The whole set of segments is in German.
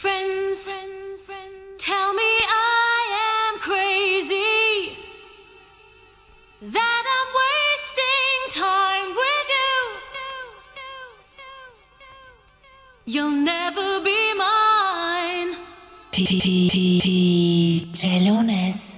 Friends, tell me I am crazy. That I'm wasting time with you. You'll never be mine. DJ Lunes. Friends,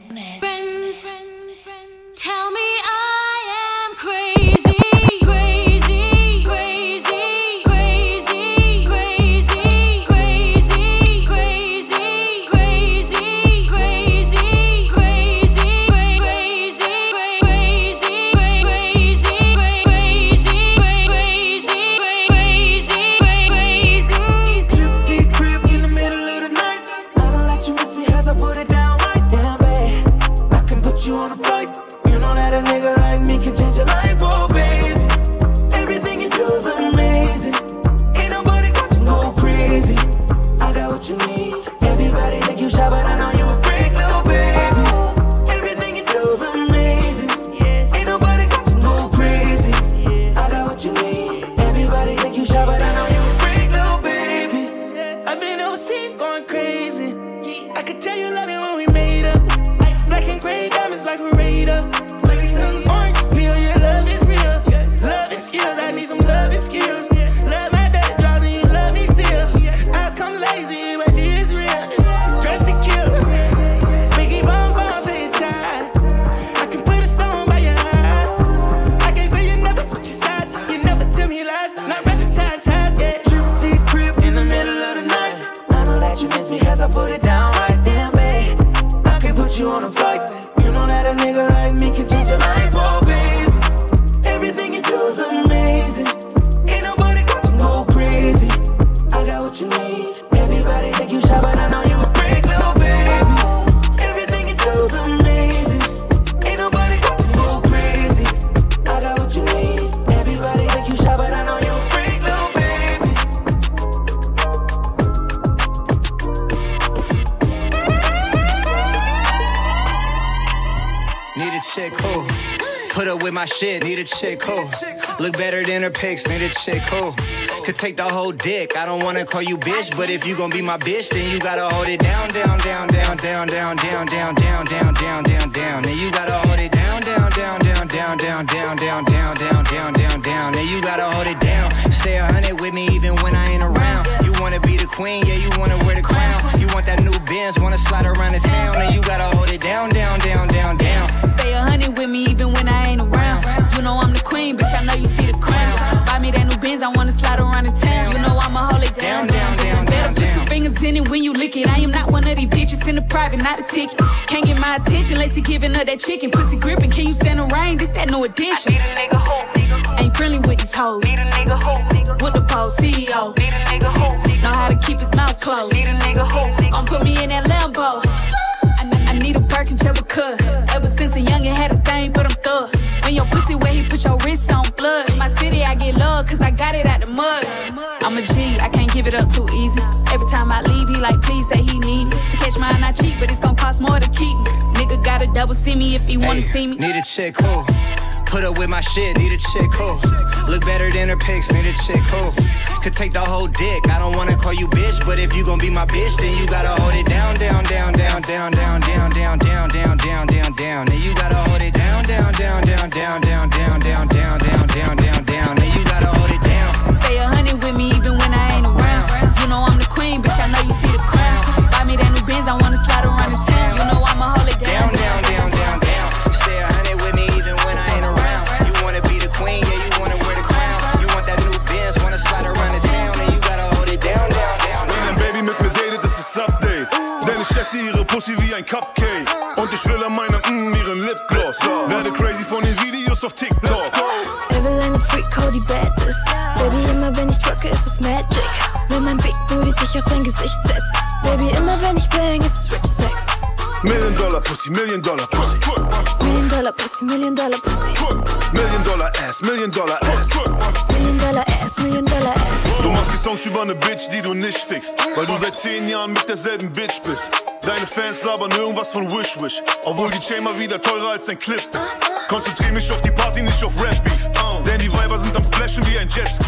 my shit. Need a chick who look better than her pics. Need a chick who could take the whole dick. I don't wanna call you bitch, but if you gon' be my bitch, then you gotta hold it down, down, down, down, down, down, down, down, down, down, down, down, down. Then you gotta hold it down, down, down, down, down, down, down, down, down, down, down, down, down. Then you gotta hold it down. Stay a hundred with me even when I ain't around. You wanna be the queen, yeah, you wanna wear the crown. You want that new Benz, wanna slide around the town, then you gotta hold it down, down, down, down, down. Stay a hundred with me even when I ain't around. You know I'm the queen, bitch. I know you see the crown. Buy me that new Benz, I wanna slide around the town. You know I'ma hold it down, down, down. Better put your fingers in it when you lick it. I am not one of these bitches in the private, not a ticket. Can't get my attention he giving her that chicken. Pussy gripping, can you stand the rain? This that new addition. Ain't friendly with these hoes. With the pole CEO. Know how to keep his mouth closed. Gon' put me in that Lambo. Ever since a youngin' had a thing for them thugs. When your pussy where he put your wrist on blood. In my city, I get love, cause I got it out the mud. I'm a G, I can't give it up too easy. Every time I leave, he like, please say he need me. To catch mine, I cheat, but it's gon' cost more to keep me. Double see me if he wanna see me. Need a chick who put up with my shit. Need a chick who look better than her pics. Need a chick who could take the whole dick. I don't wanna call you bitch, but if you gon' be my bitch, then you gotta hold it down, down, down, down, down, down, down, down, down, down, down, down, down. Then you gotta hold it down, down, down, down, down, down, down, down, down, down, down, down, down. Esse ihre Pussy wie ein Cupcake. Und ich will an meiner, mm, ihren Lipgloss. Werde crazy von den Videos auf TikTok. Er will eine Freak, hau die Bad ist. Baby, immer wenn ich drücke, ist es Magic. Wenn mein Big Booty sich auf sein Gesicht setzt. Baby, immer wenn ich bang, ist es Rich Sex. Million Dollar Pussy, Million Dollar Pussy. Million Dollar Pussy, Million Dollar Pussy. Million Dollar Ass, Million Dollar Ass. Million Dollar Ass, Million Dollar Ass. Songs über eine Bitch, die du nicht fickst. Weil du seit 10 Jahren mit derselben Bitch bist. Deine Fans labern irgendwas von Wish Wish. Obwohl die Chain mal wieder teurer als dein Clip ist. Konzentrier mich auf die Party, nicht auf Rap Beef. Denn die Weiber sind am Splashen wie ein Jetski.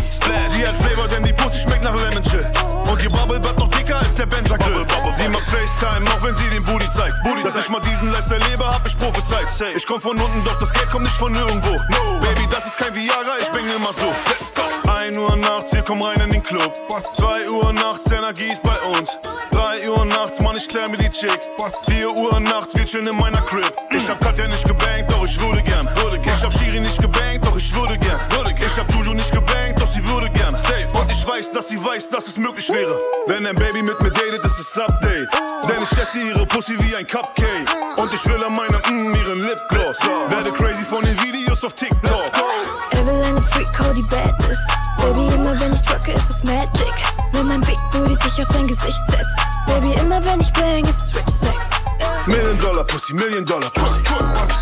Sie hat Flavor, denn die Pussy schmeckt nach Lemon Chill. Und ihr Bubble wird noch dicker als der Benz Anytime, auch wenn sie den Booty zeigt. Booty Dass ich mal diesen Lifestyle lebe, hab ich prophezeit. Ich komm von unten, doch das Geld kommt nicht von nirgendwo. No, Baby, das ist kein Viagra, ich bin immer so. Let's go. 1 Uhr nachts, wir kommen rein in den Club. 2 Uhr nachts, Energie ist bei uns. 3 Uhr nachts, Mann, ich klär mir die Chick. 4 Uhr nachts, wir chillen in meiner Crib. Ich hab Katja nicht gebankt, doch ich würde gern. Ich hab Shiri nicht gebankt, doch ich würde gern. Würde gern. Ich hab Juju nicht gebankt, ich weiß, dass sie weiß, dass es möglich wäre. Wenn ein Baby mit mir datet, ist es Update. Denn ich esse ihre Pussy wie ein Cupcake. Und ich will an meinem mm, ihren Lipgloss. Werde crazy von den Videos auf TikTok. Er will eine Freak, Cody Badness. Baby, immer wenn ich drücke, ist es Magic. Wenn mein Big Booty sich auf sein Gesicht setzt. Baby, immer wenn ich bang, ist es Rich Sex. Million Dollar Pussy, Million Dollar Pussy.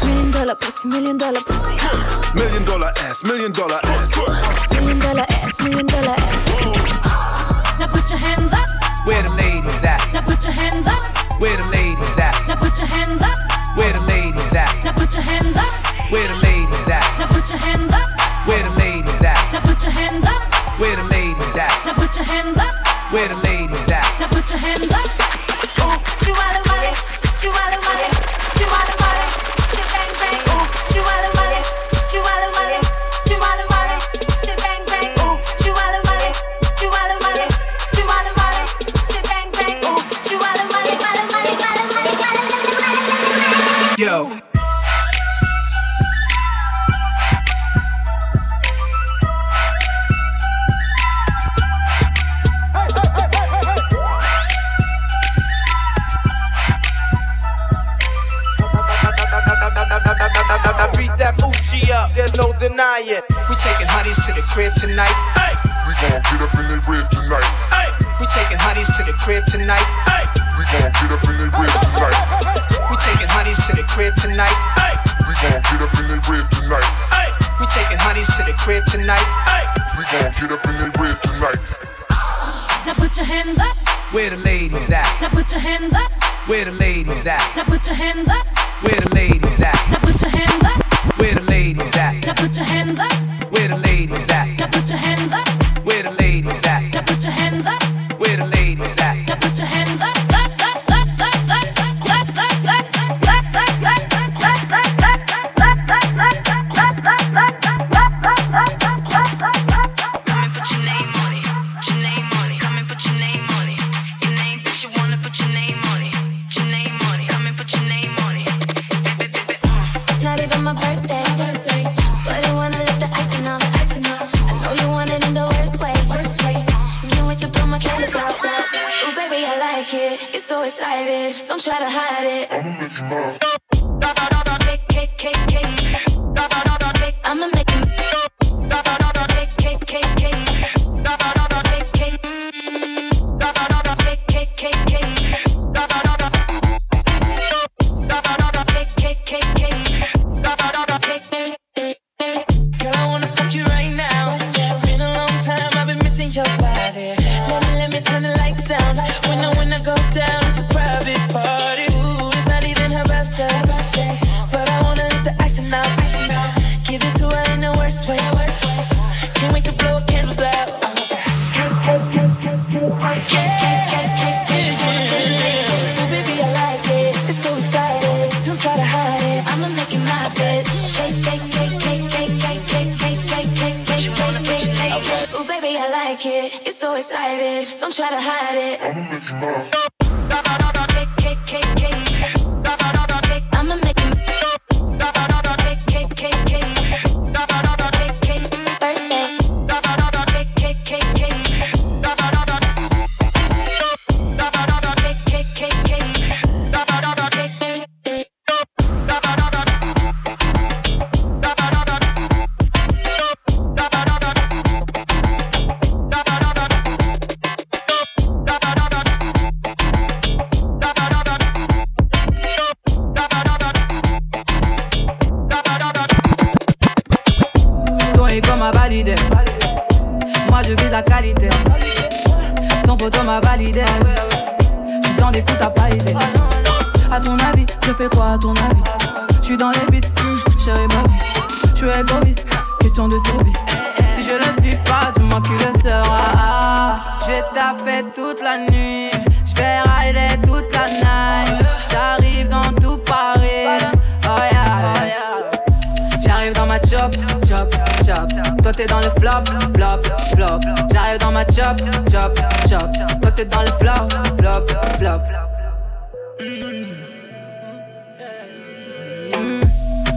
Million Dollar Pussy, Million Dollar Pussy. Million Dollar Ass, Million Dollar Ass. Million Dollar Ass, Million Dollar Ass. Now put your hands up. Where the ladies at? Now put your hands up. Where the ladies at? Now put your hands up. Where the ladies at? Now put your hands up. Where the ladies at? Now put your hands up. Where the ladies at? Now put your hands up. Where the ladies at? Now put your hands up. Where the ladies at? Now put your hands up. You want the money, you want the money, you want no. We taking honeys to the crib tonight. We gon' get up in their rib tonight. We taking honeys to the crib tonight. We gon' get up in their rib tonight. We taking honeys to the crib tonight. We gon' get up in their rib tonight. We taking honeys to the crib tonight. We gon' get up in their rib tonight. Now put your hands up. Where the ladies at? Now put your hands up. Where the ladies at? Now put your hands up. Where the ladies at? Now put your hands up. Put your hands up.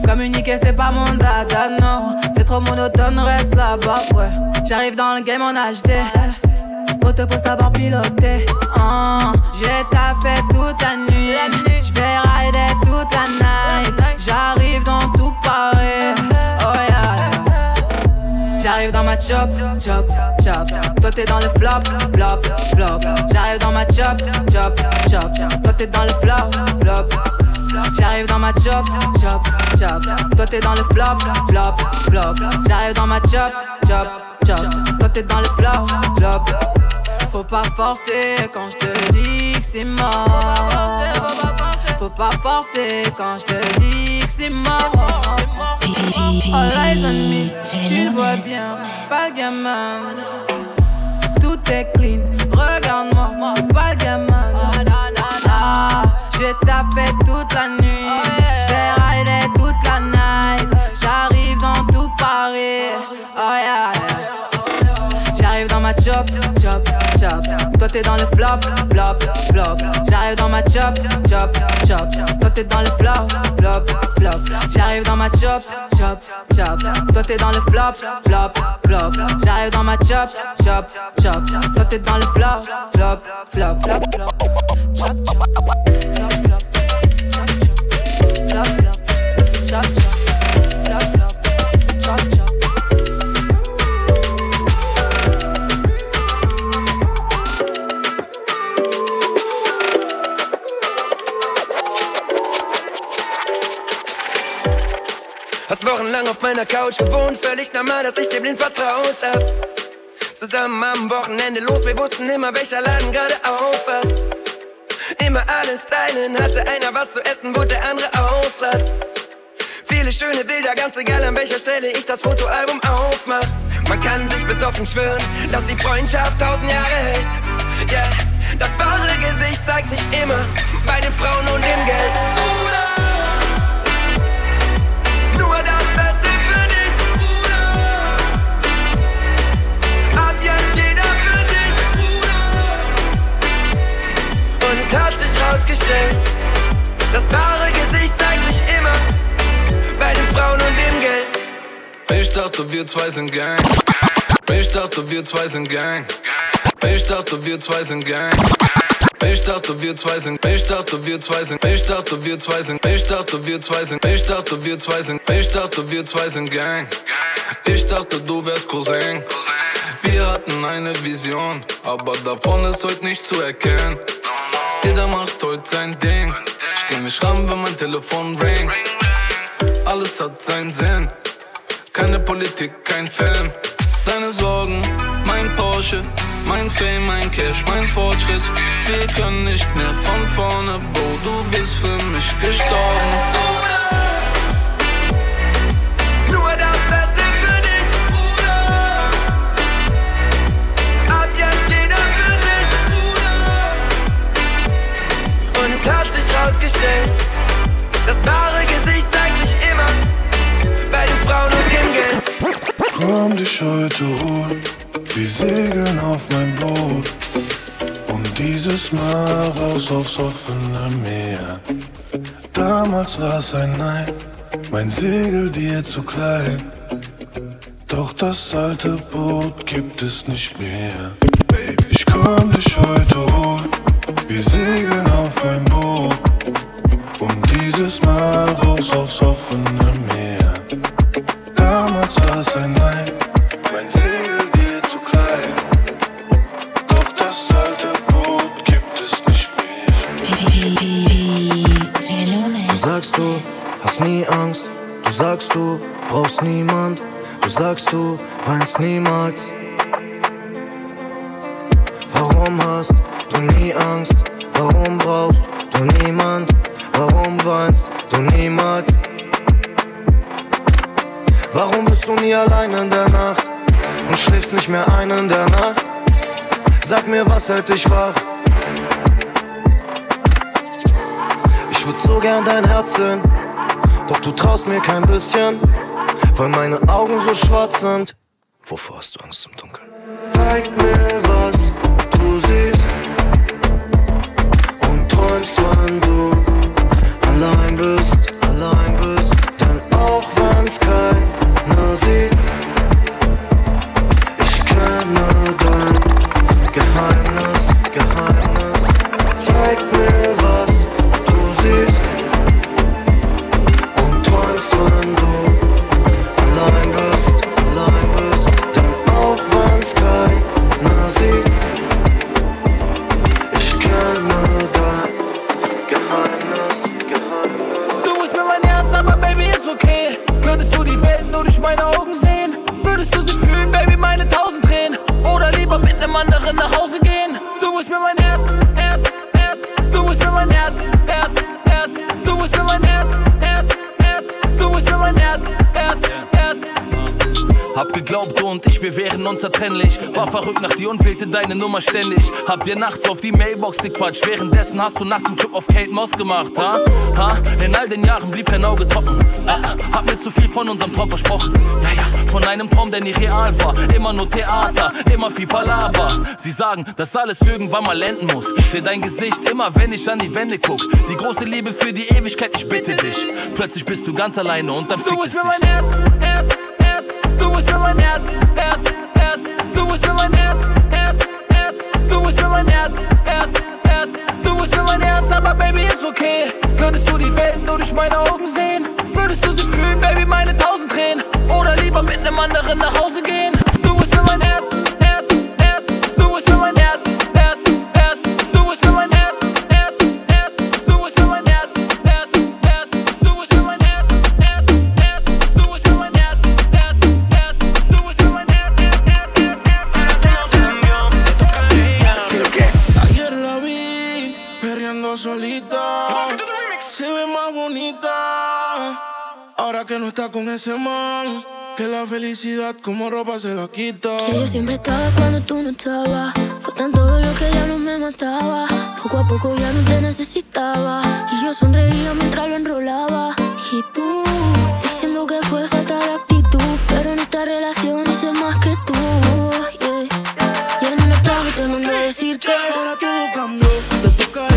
Communiquer c'est pas mon dada, non. C'est trop monotone, reste là-bas, ouais. J'arrive dans le game en HD. Auto faut savoir piloter. Ah, J'ai taffé toute la nuit. J'vais rider toute la night. J'arrive dans tout Paris. J'arrive dans ma chop, chop, chop. Toi t'es dans le flop, flop, flop. J'arrive dans ma chop, chop, chop. Toi t'es dans le flop, flop. J'arrive dans ma chop, chop, chop. Toi t'es dans le flop, flop, flop. J'arrive dans ma chop, chop, chop. Toi t'es dans le flop, flop. Faut pas forcer quand je te dis que c'est mort. Faut pas forcer quand je te dis c'est mort. All eyes on me, tu le vois bien, pas gamin. Tout est clean, regarde-moi, pas gamin. Ah, je taffé toute la nuit, chop, chop, chop. Toi t'es dans le flop, flop, flop. J'arrive dans ma chop, chop, chop. Toi t'es dans le flop, flop, flop. J'arrive dans ma chop, chop, chop. Toi t'es dans le flop, flop, flop. J'arrive dans ma chop, chop, chop. Toi t'es dans le flop, flop, flop, flop, flop. Hast wochenlang auf meiner Couch gewohnt, völlig normal, dass ich dir blind vertraut hab. Zusammen am Wochenende los, wir wussten immer, welcher Laden gerade auf hat. Immer alles teilen, hatte einer was zu essen, wo der andere aushat. Viele schöne Bilder, ganz egal an welcher Stelle ich das Fotoalbum aufmach. Man kann sich besoffen schwören, dass die Freundschaft tausend Jahre hält. Yeah, das wahre Gesicht zeigt sich immer bei den Frauen und dem Geld. Rausgestellt, das wahre Gesicht zeigt sich immer bei den Frauen und dem Geld. Ich dachte, wir zwei sind Gang. Ich dachte, wir zwei sind Gang. Ich dachte, wir zwei sind Gang. Ich dachte, wir zwei sind. Ich dachte, wir zwei sind. Ich dachte, wir zwei sind. Ich dachte, wir zwei sind. Ich dachte, wir zwei sind. Ich dachte, wir zwei sind Gang. Ich dachte, du wärst Cousin. Wir hatten eine Vision, aber davon ist heute nicht zu erkennen. Jeder macht heute sein Ding. Ich geh nicht ran, wenn mein Telefon ringt. Alles hat seinen Sinn. Keine Politik, kein Film. Deine Sorgen, mein Porsche, mein Fame, mein Cash, mein Fortschritt. Wir können nicht mehr von vorne, Bro, du bist für mich gestorben. Heute holen, wir segeln auf mein Boot. Und dieses Mal raus aufs offene Meer. Damals war's ein Nein, mein Segel dir zu klein. Doch das alte Boot gibt es nicht mehr. deine Nummer ständig. Hab dir nachts auf die Mailbox gequatscht. Währenddessen hast du nachts einen Trip auf Kate Moss gemacht, ha? Ha? In all den Jahren blieb kein Auge trocken. Ah, ah, hab mir zu viel von unserem Traum versprochen. Ja, ja, von einem Traum, der nie real war. Immer nur Theater, immer viel Palaver. Sie sagen, dass alles irgendwann mal enden muss. Seh dein Gesicht immer, wenn ich an die Wände guck. Die große Liebe für die Ewigkeit, ich bitte dich. Plötzlich bist du ganz alleine und dann fickt. Du bist mir mein Herz, Herz, Herz. Du bist mir mein Herz, Herz, Herz. Du bist mir mein Herz. Könntest du die Welt nur durch meine Augen sehen? Würdest du sie fühlen, Baby, meine tausend Tränen? Oder lieber mit nem anderen nach Hause gehen? que no está con ese man. Que la felicidad como ropa se la quita. Que yo siempre estaba cuando tú no estabas. Fue tanto lo que ya no me mataba. Poco a poco ya no te necesitaba. Y yo sonreía mientras lo enrolaba. Y tú, diciendo que fue falta de actitud. Pero en esta relación hice más que tú. Yeah. Y en un atajo te mandé a decir que ahora tú cambió. Te toca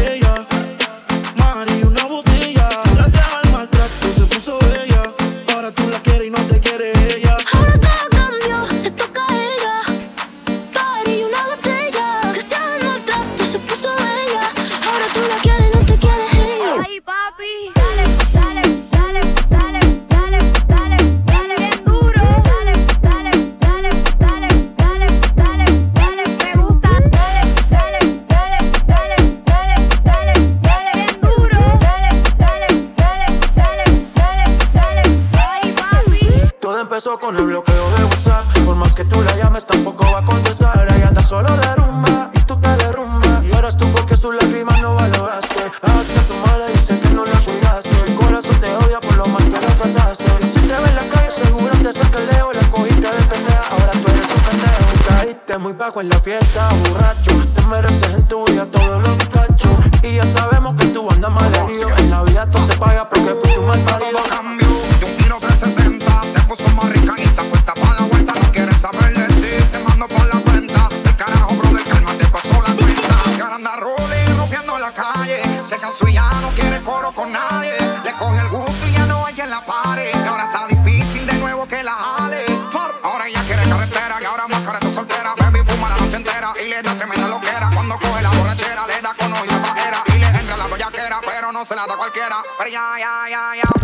fiesta, tremenda loquera. Cuando coge la borrachera, le da con oído pajera. Y le entra la bellaquera, pero no se la da cualquiera. Pero ya, ya, ya, ya.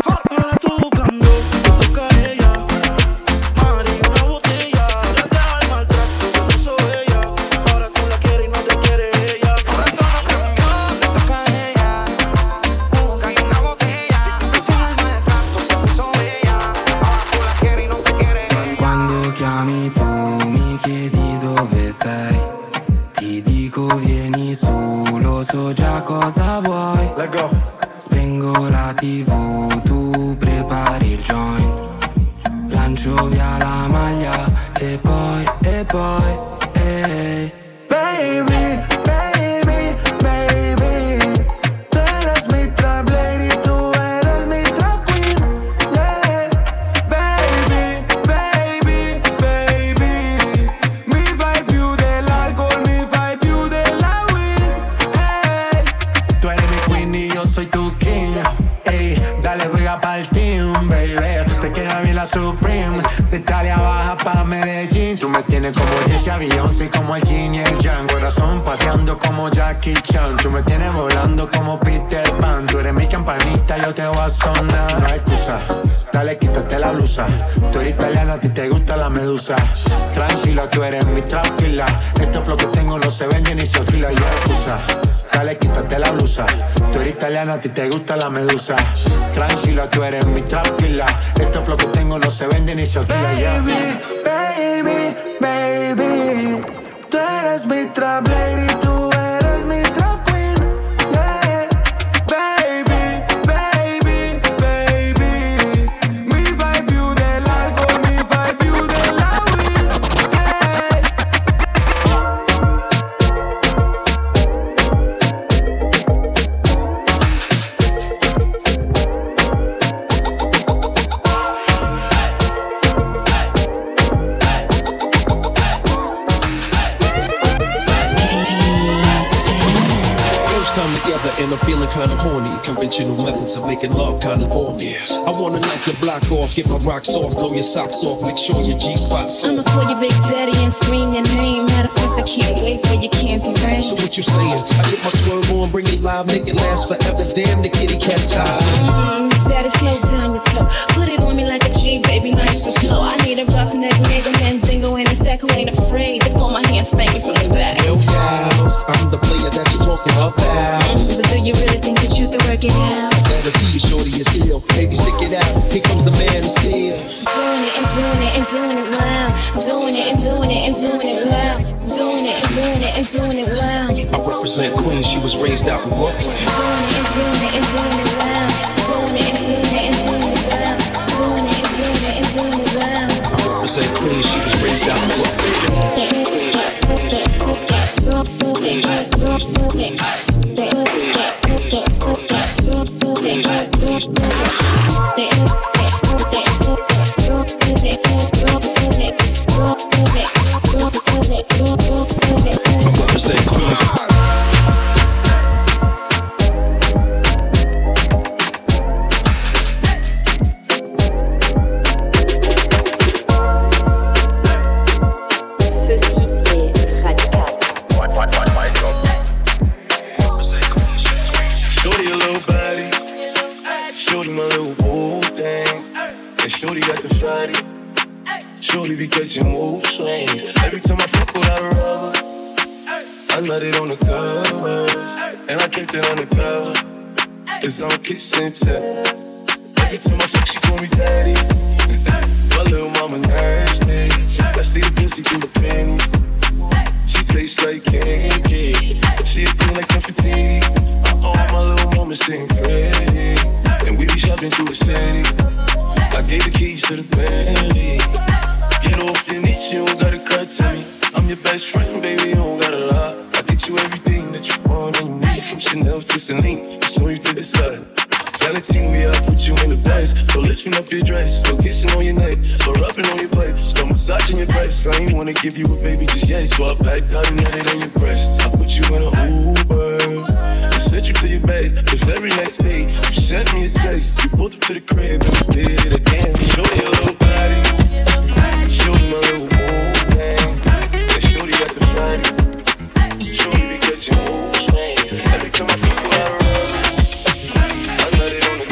Tú eres italiana, a ti te gusta la medusa. Tranquila, tú eres mi tranquila. Este flow que tengo no se vende ni se alquila, y hay excusa. Dale, quítate la blusa. Tú eres italiana, a ti te gusta la medusa. Tranquila, tú eres mi tranquila. Este flow que tengo no se vende ni se alquila, ya. Baby, baby, tú eres mi trap lady, kinda horny. Conventional methods of making love kinda bore me. I wanna knock your block off, get my rocks off, blow your socks off, make sure your G spot's I'ma off. call you Big Daddy and scream your name. Matter of fact, I can't wait for your candy rain. So what you saying? I get my swerve on, bring it live, make it last forever. Damn, the kitty cat's tired. Mm, Daddy, slow down your flow. Put it on me like a G, baby, nice and slow. I need a rough neck nigga, Mandingo, and a sack who ain't afraid to pull my hand, spank me from the back. Hell cows, I'm the player that you're talking about. But do you really think that you can work it out? That'll see you, shorty, is still. Baby, stick it out. Here comes the man of steel. Doing it and doing it and doing it loud. Doing it and doing it and doing it loud. Doing it and doing it and doing it loud. I represent Queens, she was raised out in Brooklyn. Doing it and doing it and doing it loud. You pulled up to the crib and did it again. Show you a little body, show you my little thing. Yeah, shorty got the fatty, shorty be catching mood swings. Every time I fuck her. I let it on the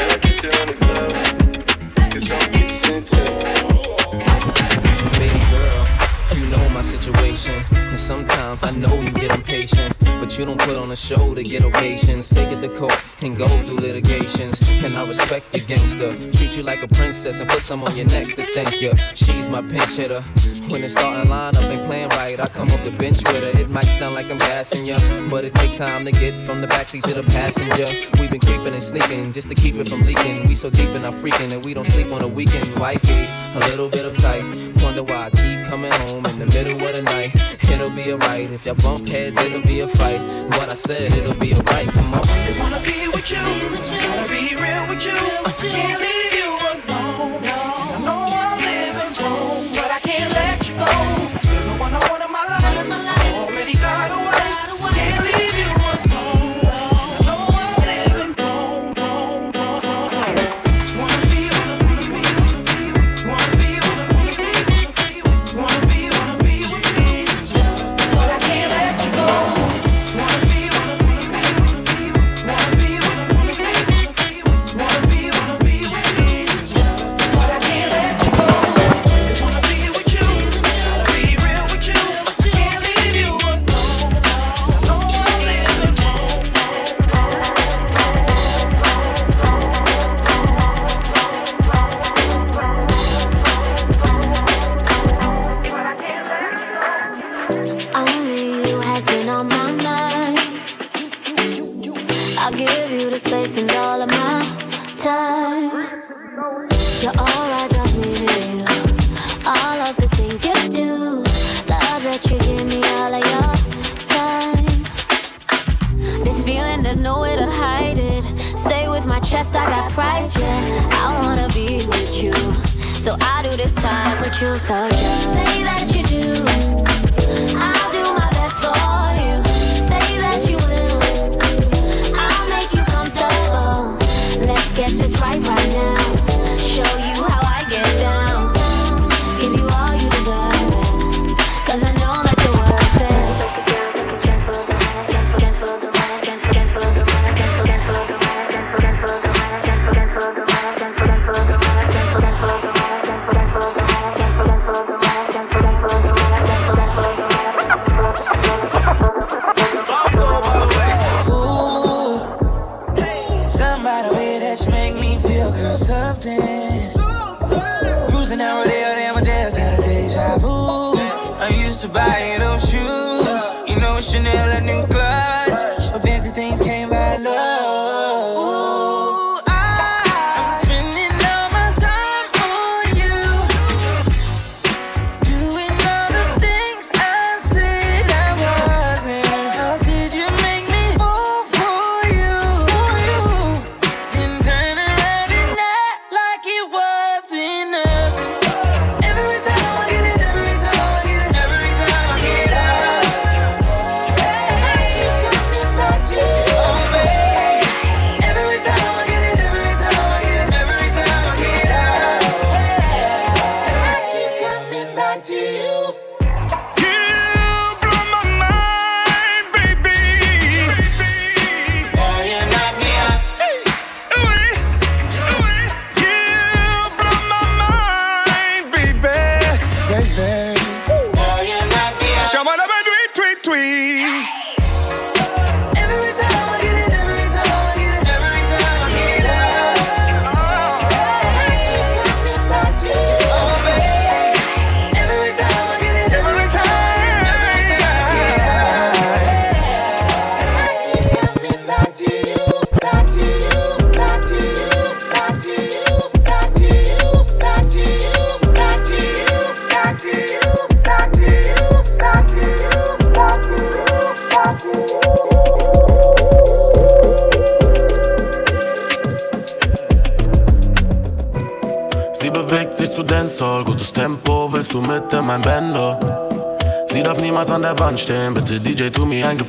and I kicks and Baby girl, you know my situation. And sometimes I know you get impatient. But you don't put on a show to get ovations. Take it to court and go through I respect the gangster. Treat you like a princess and put some on your neck to thank you. She's my pinch hitter. When the starting lineup ain't playing right, I come off the bench with her. It might sound like I'm gassing ya, but it takes time to get from the backseat to the passenger. We've been creeping and sneaking just to keep it from leaking. We so deep in our freaking and we don't sleep on the weekend. Wifey's a little bit uptight. Wonder why I keep coming home in the middle of the night. It'll be alright if y'all bump heads. It'll be a fight. What I said, it'll be alright. Come on. They wanna be with you, gotta be real with you. Can't leave you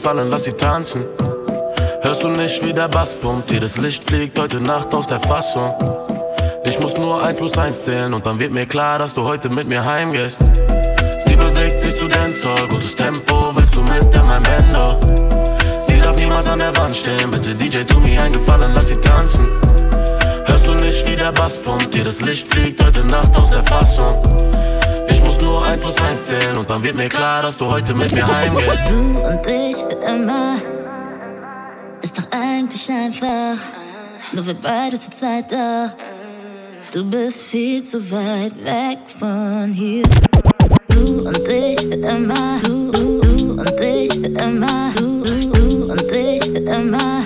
fallen, lass sie tanzen. Hörst du nicht, wie der Bass pumpt? Jedes Licht fliegt heute Nacht aus der Fassung. Ich muss nur eins plus eins zählen und dann wird mir klar, dass du heute mit mir heimgehst. Sie bewegt sich zu Dancehall, gutes Tempo, willst du mit in mein Bando? Sie darf niemals an der Wand stehen, bitte DJ, tu mir einen Gefallen, lass sie tanzen. Hörst du nicht, wie der Bass pumpt? Jedes Licht fliegt heute Nacht aus der Fassung. 1 plus 1 zählen Und dann wird mir klar, dass du heute mit mir heimgehst. Du und ich für immer Ist doch eigentlich einfach. Nur wir beide zu zweit da. Du bist viel zu weit weg von hier. Du und ich für immer. Du, du, du und ich für immer. Du, du, du und ich für immer.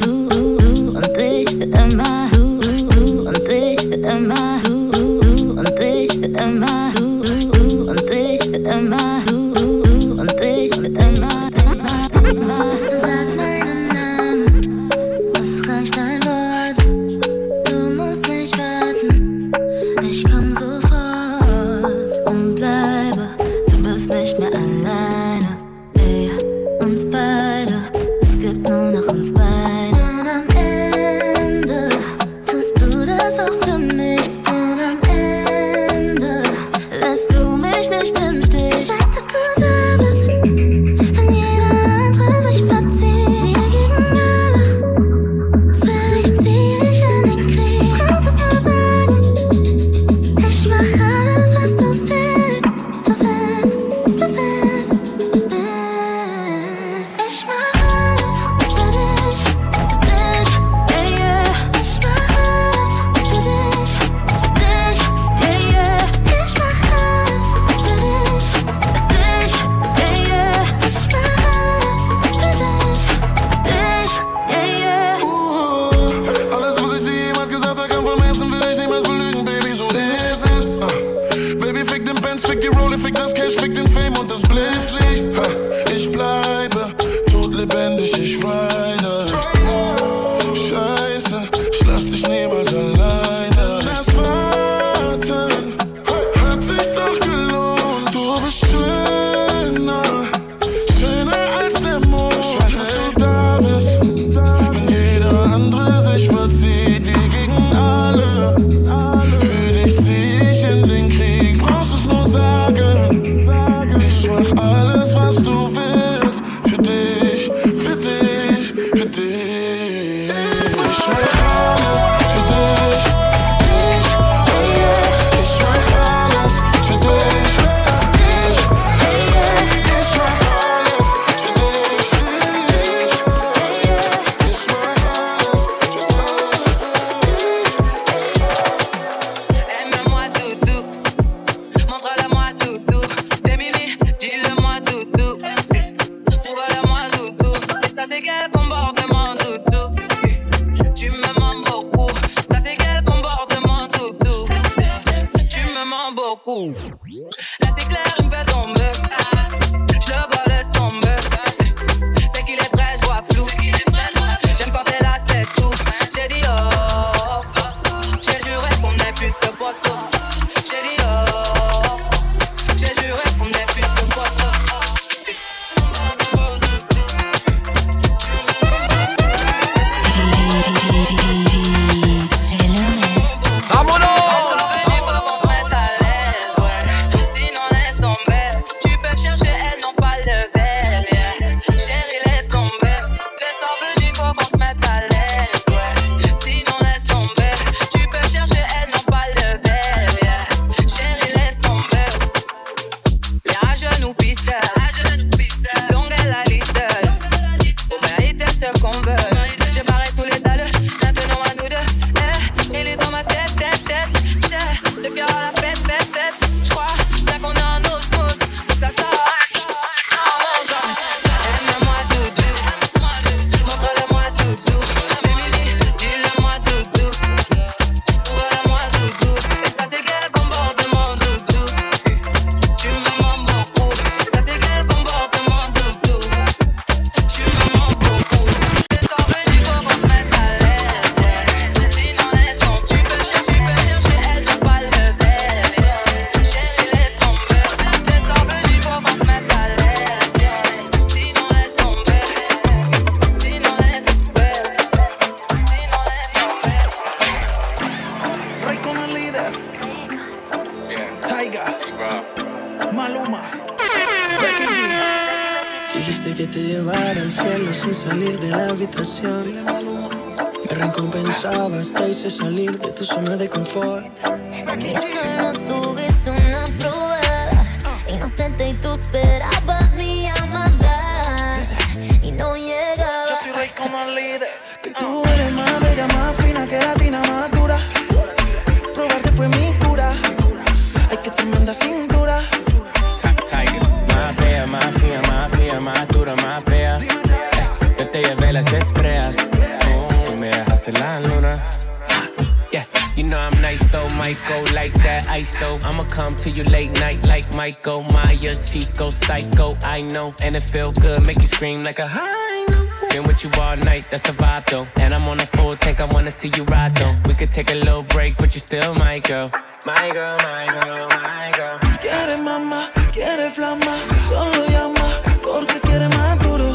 That ice though. I'ma come to you late night like Michael Myers. Go psycho, I know, and it feel good, make you scream like a high. Been with you all night, that's the vibe though. And I'm on a full tank, I wanna see you ride though. We could take a little break, but you still my girl. My girl, my girl, my girl. Quiere mamá, quiere flama, solo llama porque quiere más duro.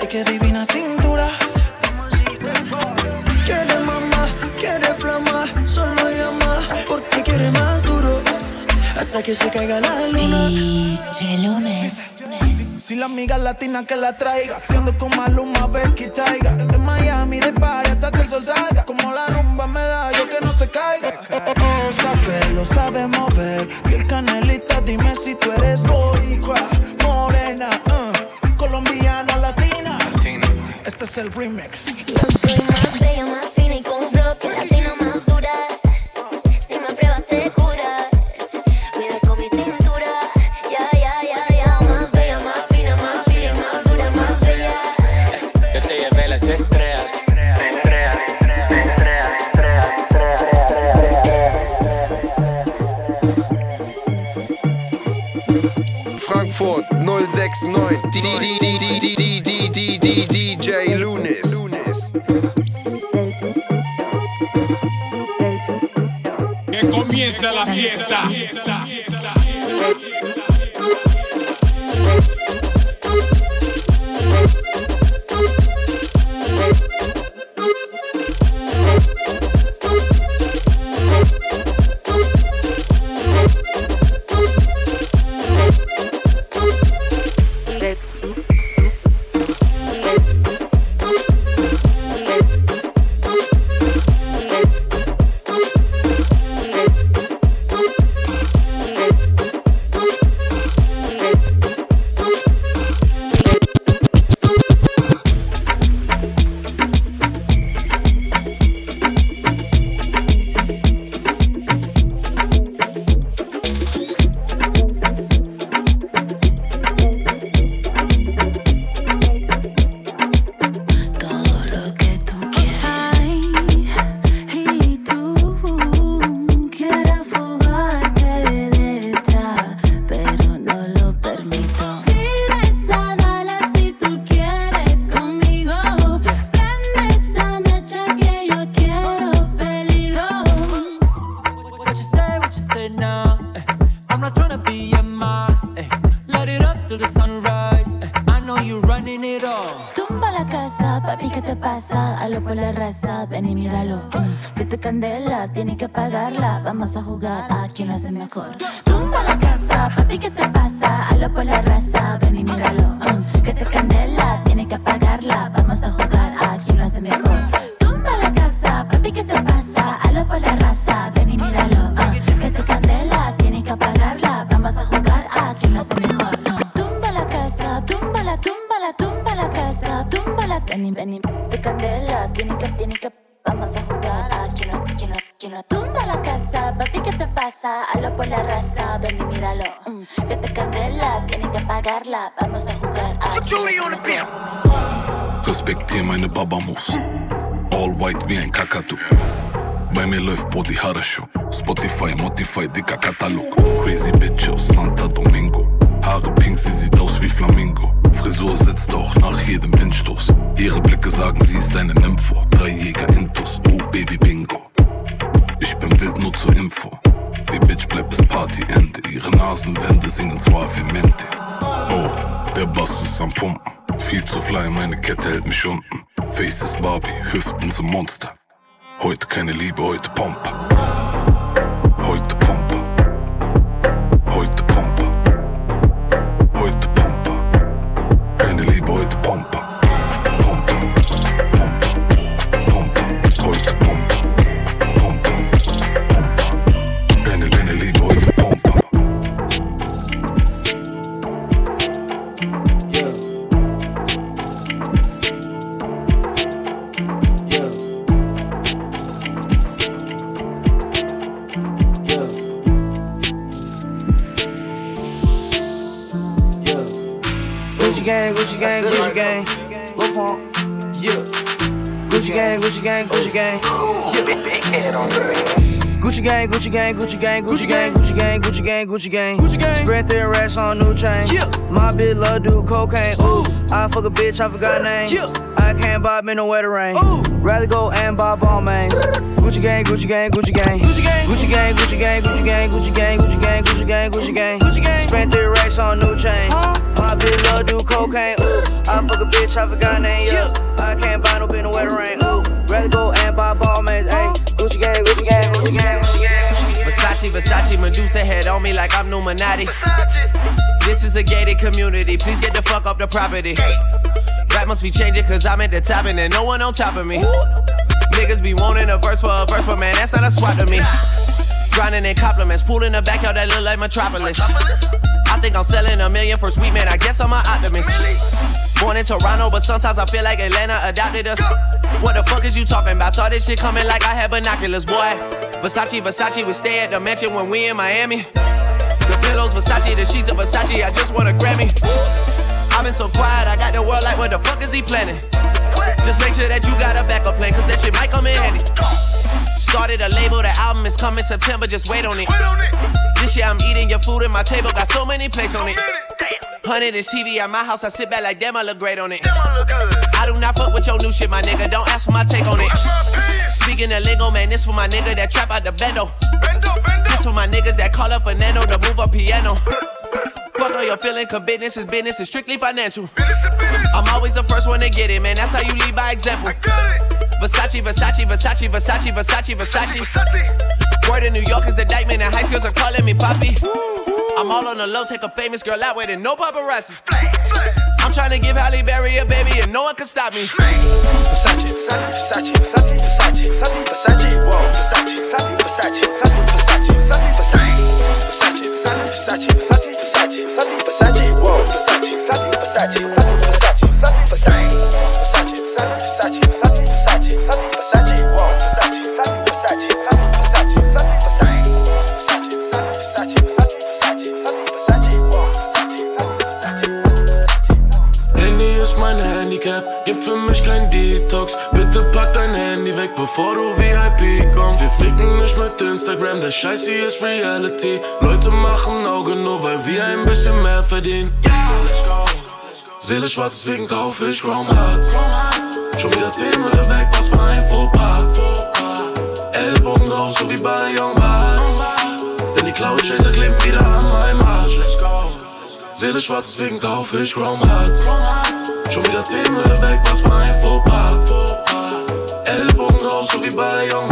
Ay, qué divina cintura. Quiere más duro. Hasta que se caiga la luna. DJ Lunes. Si la amiga latina que la traiga, siendo con Maluma, Becky Taiga. En Miami de party hasta que el sol salga. Como la rumba me da, yo que no se caiga. Oh, café lo sabe mover. Piel canelita, dime si tú eres boricua, morena, uh, colombiana, latina. Este es el remix. Yo soy más bella, 6-9 Lunes Que comience la fiesta candela, tiene que pagarla. Vamos a jugar a quien lo hace mejor. Tumba la casa, papi, ¿qué te pasa? Halo por la raza, ven y míralo. Mm, que te candela, casa. Papi, ¿qué te pasa? Halo por la raza, ven y míralo. Mm, te candela, tiene que pagarla. Vamos a jugar a lo hace mejor. Respektier meine Babamos. All white wie ein Kakadu. Bei mir läuft Body Haare Show. Spotify, Motify, dicker Katalog. Crazy Bitch aus Santa Domingo. Haare pink, sie sieht aus wie Flamingo. Frisur sitzt auch nach jedem Windstoß. Ihre Blicke sagen, sie ist eine Nympho. Drei Jäger Intus, oh Baby Bingo. Ich bin wild nur zur Info. Die Bitch bleibt bis Partyende. Ihre Nasenwände singen suavemente. Oh, der Bass ist am Pumpen. Viel zu fly, meine Kette hält mich unten. Face ist Barbie, Hüften sind Monster. Heute keine Liebe, heute Pompe. Gang, Gucci gang, Gucci gang. Lil Pump. Yeah. Gucci gang, Gucci gang, Gucci gang. Yeah. Big head on Gucci gang, Gucci gang, Gucci gang, Gucci gang, Gucci gang, Gucci gang, Gucci gang. Gucci gang. Spread their racks on new chain. Yeah. My bitch love do cocaine. Ooh. I fuck a bitch, I forgot name. Yeah. I can't buy me no wetter rain. Ooh. Rather go and buy ball mains. Gucci gang, Gucci gang, Gucci gang. Gucci gang, Gucci gang, Gucci gang, Gucci gang, Gucci gang, Gucci gang, Gucci gang, Gucci gang. Gucci gang. Spent their racks on new chain. My bitch love do cocaine. Ooh. I fuck a bitch, I forgot name. Yeah. I can't buy no bitch no wetter rain. Ooh. Rather go and buy ball mains. Ayy. Gucci gang, Gucci gang, Gucci gang, Gucci gang. Versace, Versace, Medusa head on me like I'm Numinati. This is a gated community, please get the fuck up the property. Rap must be changing cause I'm at the top and there's no one on top of me. Niggas be wanting a verse for a verse, but man, that's not a swap to me. Grinding in compliments, pool in the backyard that look like Metropolis. I think I'm selling a million for sweet man, I guess I'm an optimist. Born in Toronto, but sometimes I feel like Atlanta adopted us. What the fuck is you talking about? Saw this shit coming like I had binoculars, boy. Versace, Versace, we stay at the mansion when we in Miami. The pillows, Versace, the sheets of Versace, I just want a Grammy. I've been so quiet, I got the world like, what the fuck is he planning? Just make sure that you got a backup plan, cause that shit might come in handy. Started a label, the album is coming September, just wait on it. This year I'm eating your food at my table, got so many plates on it. Hundred inch TV at my house, I sit back like damn, I look great on it. I do not fuck with your new shit, my nigga. Don't ask for my take on it. Speaking of lingo, man, this for my nigga that trap out the bendo. This for my niggas that call up Fernando to move a piano. Fuck all your feeling, cause business is business, it's strictly financial. I'm always the first one to get it, man. That's how you lead by example. Versace, Versace, Versace, Versace, Versace, Versace. Word in New York is the diamond, and high schools are calling me Poppy. I'm all on the low, take a famous girl out with it, no paparazzi. I'm trying to give Halle Berry a baby, and no one can stop me. Versace, Versace, Versace, Versace, Versace, Versace, whoa, Versace, Versace, Versace, Versace, Versace, Versace, Versace, Versace, Versace, Versace, Versace, Versace, whoa, Versace, Versace, gibt für mich kein Detox. Bitte pack dein Handy weg, bevor du VIP kommst. Wir ficken nicht mit Instagram, der Scheiß hier ist Reality. Leute machen Auge nur, weil wir ein bisschen mehr verdienen. Ja, let's go. Seele schwarz, deswegen kauf ich Chrome Hearts. Schon wieder 10 Müller weg, was für ein Fauxpas. Ellbogen raus, so wie bei Young Bad. Denn die Cloud Chaser kleben wieder an meinem Arsch. Seele schwarz, deswegen kauf ich Chrome Hearts. Schon wieder 10 Müller weg, was für ein Fauxpas. Ellbogen raus, so wie bei Young.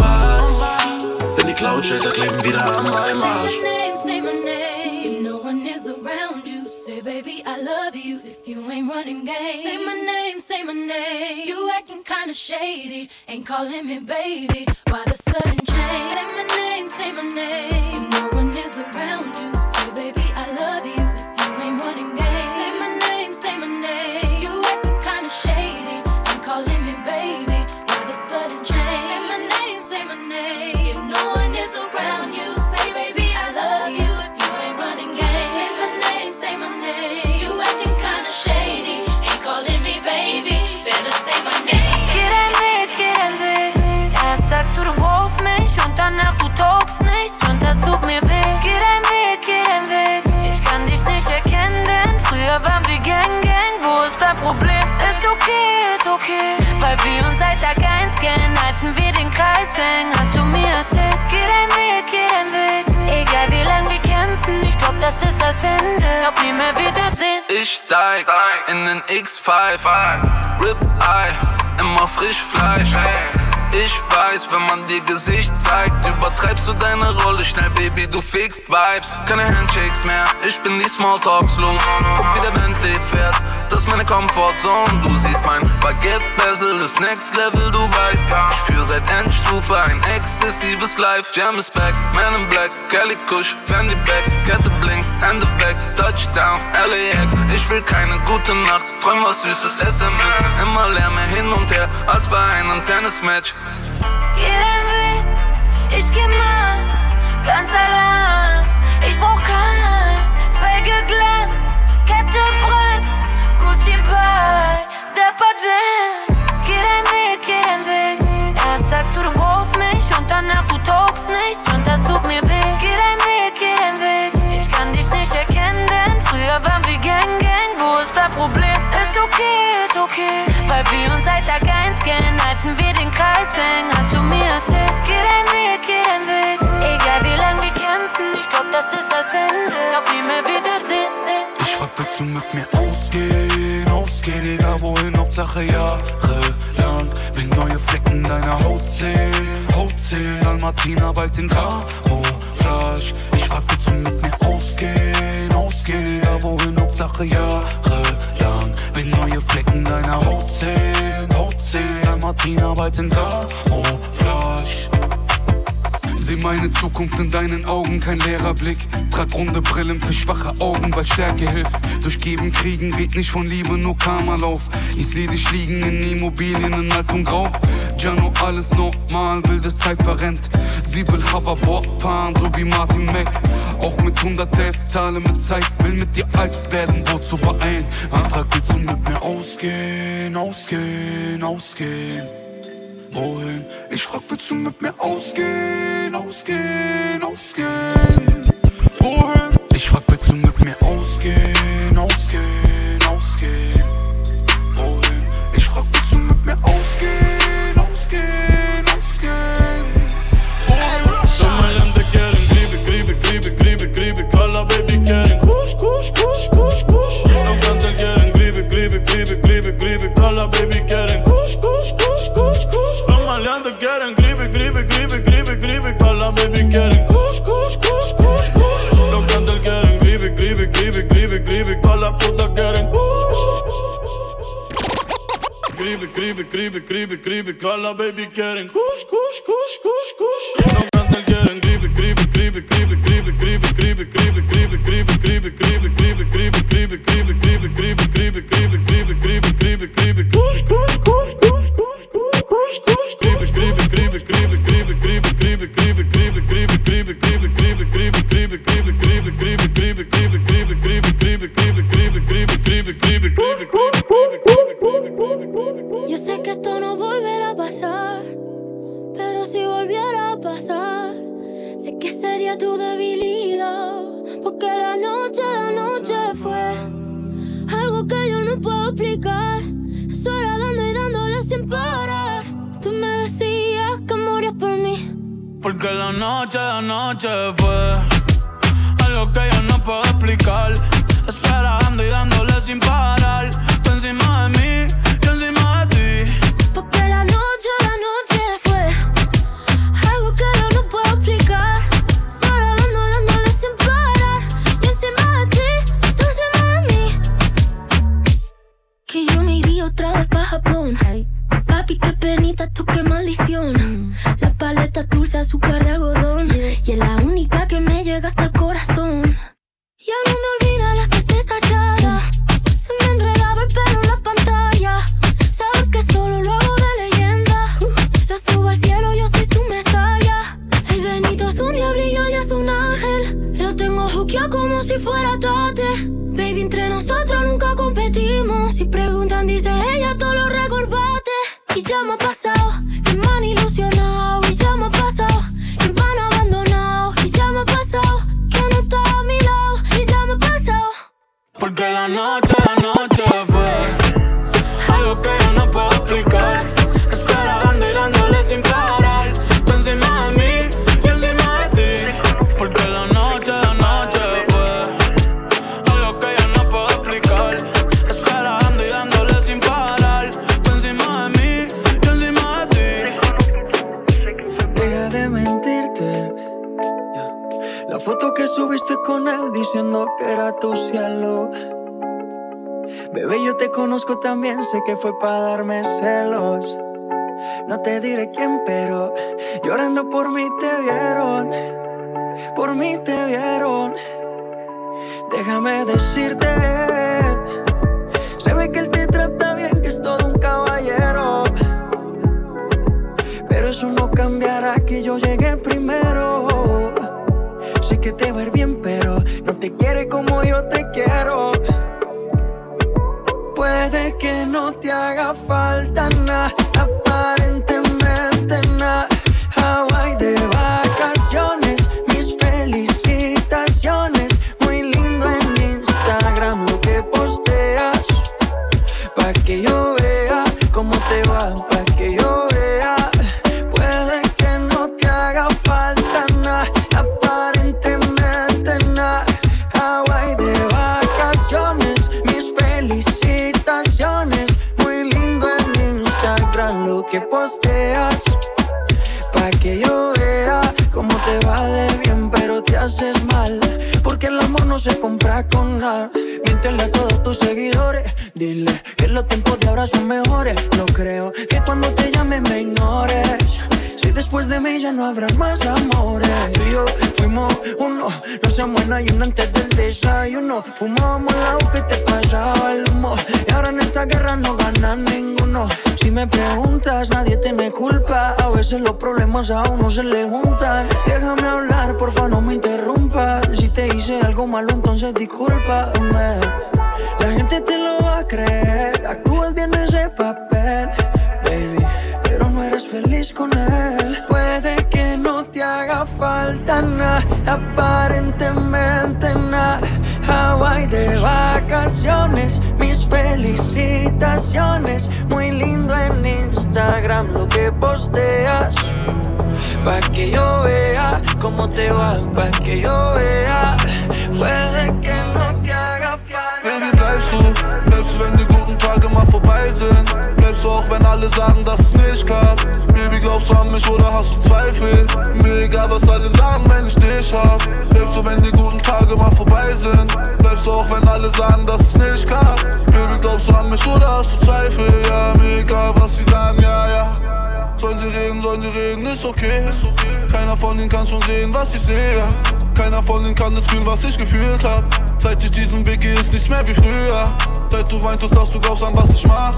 Denn die Cloud Chaser kleben wieder an meinem Arsch. name, say my name. If no one is around you, say, baby, I love you. If you ain't running game, say my name, say my name. You acting kinda shady, ain't calling me baby. Why the sudden change? Say my name, say my name. No one is around Freitag eins gehen, halten wir den Kreis eng. Hast du mir erzählt? Geh dein Weg, geh dein Weg. Egal wie lang wir kämpfen, ich glaub, das ist das Ende. Auf nie mehr Wiedersehen. Ich steig in den X5. Rip Eye, immer frisch Fleisch. Ich weiß, wenn man dir Gesicht zeigt, übertreibst du deine Rolle schnell, Baby, du fixt Vibes. Keine Handshakes mehr, ich bin die Smalltalks-Lung. Guck, wie der Bentley fährt meine Komfortzone. Du siehst mein Baguette Bezel ist Next Level, du weißt. Ich führ seit Endstufe ein exzessives Life. Jam is back, Man in Black, Kelly Kush, Fendi back, Kette blinkt, Hände weg, Touchdown, LAX. Ich will keine gute Nacht, träum was Süßes, SMS. Immer Lärme hin und her, als bei einem Tennis-Match. Geh dein Weg, ich geh mal, ganz allein. Sache jahrelang. Wegen neue Flecken deiner Haut zählen, Haut zählen. Almatina bald in Camouflage. Ich frag, willst du mit mir ausgehen, ausgehen? Ja, wohin, Hauptsache jahrelang. Wegen neue Flecken deiner Haut zählen, Haut zählen. Almatina bald in Camouflage. Seh meine Zukunft in deinen Augen, kein leerer Blick. Trag runde Brillen für schwache Augen, weil Stärke hilft. Durchgeben Kriegen, red nicht von Liebe, nur Karma-Lauf. Ich seh dich liegen in Immobilien in Alt und Grau. Giano, alles normal, wildes Zeit verrennt. Sie will Hoverboard fahren, so wie Martin Mac. Auch mit 100 111 zahle mit Zeit, will mit dir alt werden, wozu beeilen? Sie fragt, willst du mit mir ausgehen, ausgehen, ausgehen? Ich frag, willst du mit mir ausgehen, ausgehen, ausgehen? la baby quieren cush, cush. Hab. Bleibst du, wenn die guten Tage mal vorbei sind? Bleibst du auch, wenn alle sagen, dass es nicht klappt? Baby, glaubst du an mich oder hast du Zweifel? Ja, mir egal, was sie sagen, ja, ja. Sollen sie reden, sollen sie reden, ist okay. Keiner von ihnen kann schon sehen, was ich sehe. Keiner von ihnen kann das fühlen, was ich gefühlt hab. Seit ich diesen Weg gehe, ist nichts mehr wie früher. Seit du weintest, dass du glaubst an, was ich mach.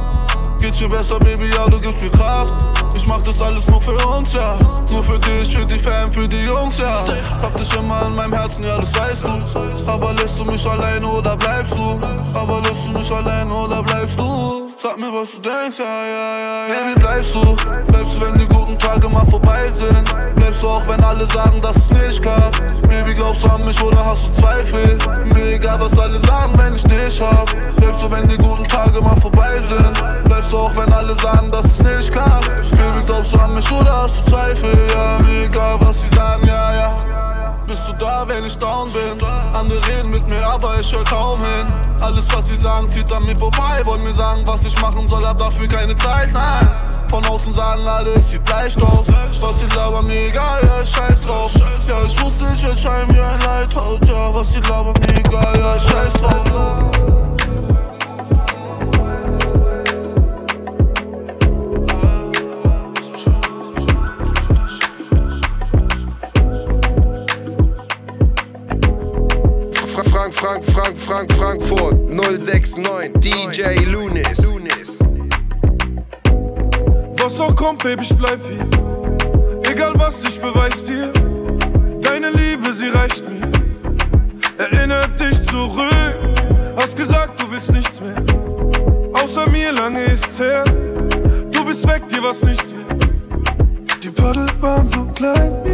Geht's mir besser, Baby, ja, du gibst mir Kraft. Ich mach das alles nur für uns, ja. Nur für dich, für die Fam, für die Jungs, ja. Hab dich immer in meinem Herzen, ja, das weißt du. Aber lässt du mich allein oder bleibst du? Aber lässt du mich allein oder bleibst du? Sag mir, was du denkst, ja, ja, ja, ja. Baby, bleibst du? Bleibst du, wenn die guten Tage mal vorbei sind? Bleibst du auch, wenn alle sagen, dass es nicht klappt? Baby, glaubst du an mich oder hast du Zweifel? Mir egal, was alle sagen, wenn ich dich hab. Bleibst du, wenn die guten Tage mal vorbei sind? Bleibst du auch, wenn alle sagen, dass es nicht klappt? Baby, glaubst du an mich oder hast du Zweifel? Ja, mir egal, was sie sagen, ja, ja. Bist du da, wenn ich down bin? Andere reden mit mir, aber ich hör kaum hin. Alles, was sie sagen, zieht an mir vorbei. Wollen mir sagen, was ich machen soll, hab dafür keine Zeit, nein. Von außen sagen alle, es sieht leicht aus. Was sie labern, mir egal, ja, ich scheiß drauf. Ja, ich wusste, ich erscheine wie ein Leithaus. Ja, was sie labern, mir egal, ja, ich scheiß drauf. Frank, Frank, Frank, Frankfurt 069 DJ Lunis. Was auch kommt, Baby, ich bleib hier. Egal was, ich beweis dir. Deine Liebe, sie reicht mir. Erinnert dich zurück. Hast gesagt, du willst nichts mehr. Außer mir, lange ist's her. Du bist weg, dir was nichts mehr. Die Paddel waren so klein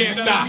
fiesta.